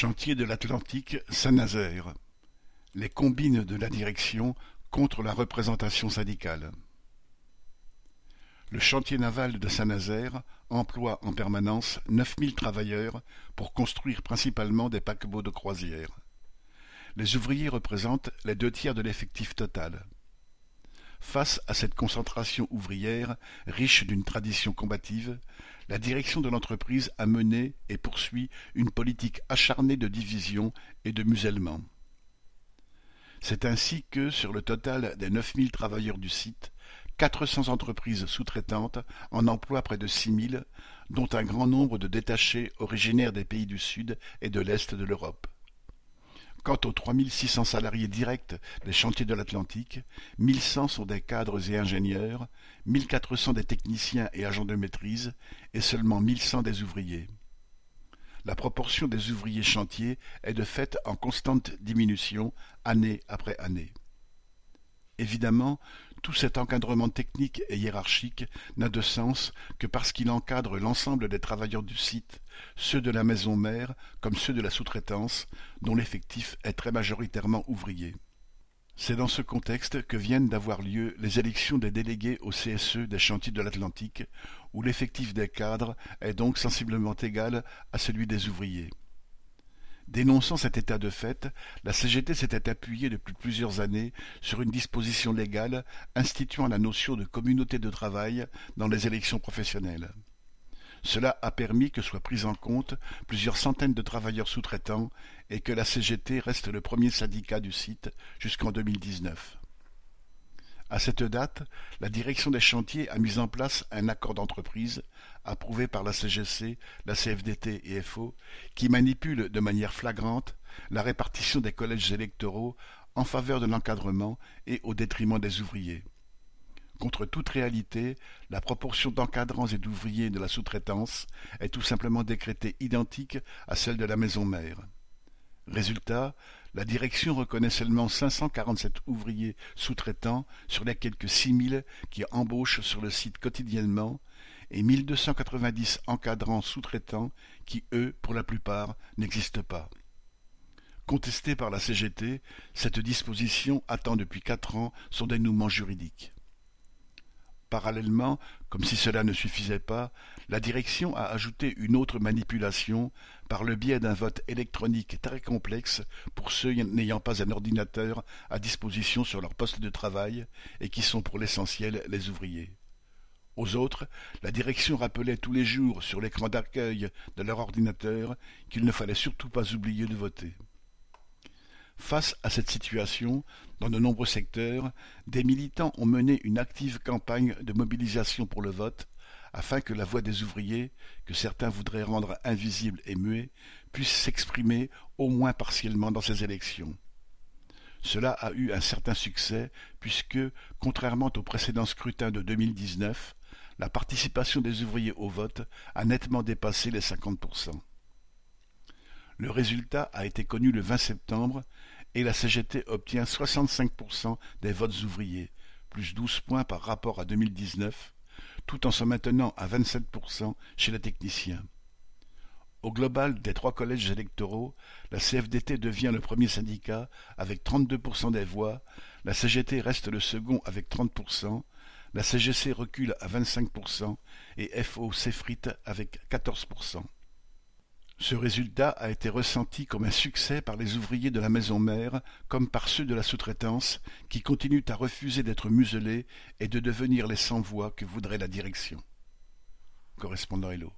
Chantier de l'Atlantique Saint-Nazaire: les combines de la direction contre la représentation syndicale. Le chantier naval de Saint-Nazaire emploie en permanence neuf mille travailleurs pour construire principalement des paquebots de croisière. Les ouvriers représentent les deux tiers de l'effectif total. Face à cette concentration ouvrière, riche d'une tradition combative, la direction de l'entreprise a mené et poursuit une politique acharnée de division et de musellement. C'est ainsi que, sur le total des neuf mille travailleurs du site, quatre cents entreprises sous-traitantes en emploient près de six mille, dont un grand nombre de détachés originaires des pays du Sud et de l'Est de l'Europe. Quant aux 3600 salariés directs des chantiers de l'Atlantique, 1100 sont des cadres et ingénieurs, 1400 des techniciens et agents de maîtrise, et seulement 1100 des ouvriers. La proportion des ouvriers chantiers est de fait en constante diminution année après année. Évidemment, tout cet encadrement technique et hiérarchique n'a de sens que parce qu'il encadre l'ensemble des travailleurs du site, ceux de la maison mère comme ceux de la sous-traitance, dont l'effectif est très majoritairement ouvrier. C'est dans ce contexte que viennent d'avoir lieu les élections des délégués au CSE des chantiers de l'Atlantique, où l'effectif des cadres est donc sensiblement égal à celui des ouvriers. Dénonçant cet état de fait, la CGT s'était appuyée depuis plusieurs années sur une disposition légale instituant la notion de communauté de travail dans les élections professionnelles. Cela a permis que soient pris en compte plusieurs centaines de travailleurs sous-traitants et que la CGT reste le premier syndicat du site jusqu'en 2019. À cette date, la direction des chantiers a mis en place un accord d'entreprise, approuvé par la CGC, la CFDT et FO, qui manipule de manière flagrante la répartition des collèges électoraux en faveur de l'encadrement et au détriment des ouvriers. Contre toute réalité, la proportion d'encadrants et d'ouvriers de la sous-traitance est tout simplement décrétée identique à celle de la maison mère. Résultat, la direction reconnaît seulement 547 ouvriers sous-traitants sur les quelques 6000 qui embauchent sur le site quotidiennement et 1290 encadrants sous-traitants qui, eux, pour la plupart, n'existent pas. Contestée par la CGT, cette disposition attend depuis quatre ans son dénouement juridique. Parallèlement, comme si cela ne suffisait pas, la direction a ajouté une autre manipulation par le biais d'un vote électronique très complexe pour ceux n'ayant pas un ordinateur à disposition sur leur poste de travail et qui sont pour l'essentiel les ouvriers. Aux autres, la direction rappelait tous les jours sur l'écran d'accueil de leur ordinateur qu'il ne fallait surtout pas oublier de voter. Face à cette situation, dans de nombreux secteurs, des militants ont mené une active campagne de mobilisation pour le vote, afin que la voix des ouvriers, que certains voudraient rendre invisible et muet, puisse s'exprimer au moins partiellement dans ces élections. Cela a eu un certain succès, puisque, contrairement au précédent scrutin de 2019, la participation des ouvriers au vote a nettement dépassé les 50%. Le résultat a été connu le 20 septembre et la CGT obtient 65% des votes ouvriers, plus 12 points par rapport à 2019, tout en se maintenant à 27% chez les techniciens. Au global des trois collèges électoraux, la CFDT devient le premier syndicat avec 32% des voix, la CGT reste le second avec 30%, la CGC recule à 25% et FO s'effrite avec 14%. Ce résultat a été ressenti comme un succès par les ouvriers de la maison mère comme par ceux de la sous-traitance qui continuent à refuser d'être muselés et de devenir les sans-voix que voudrait la direction. Correspondant Hello.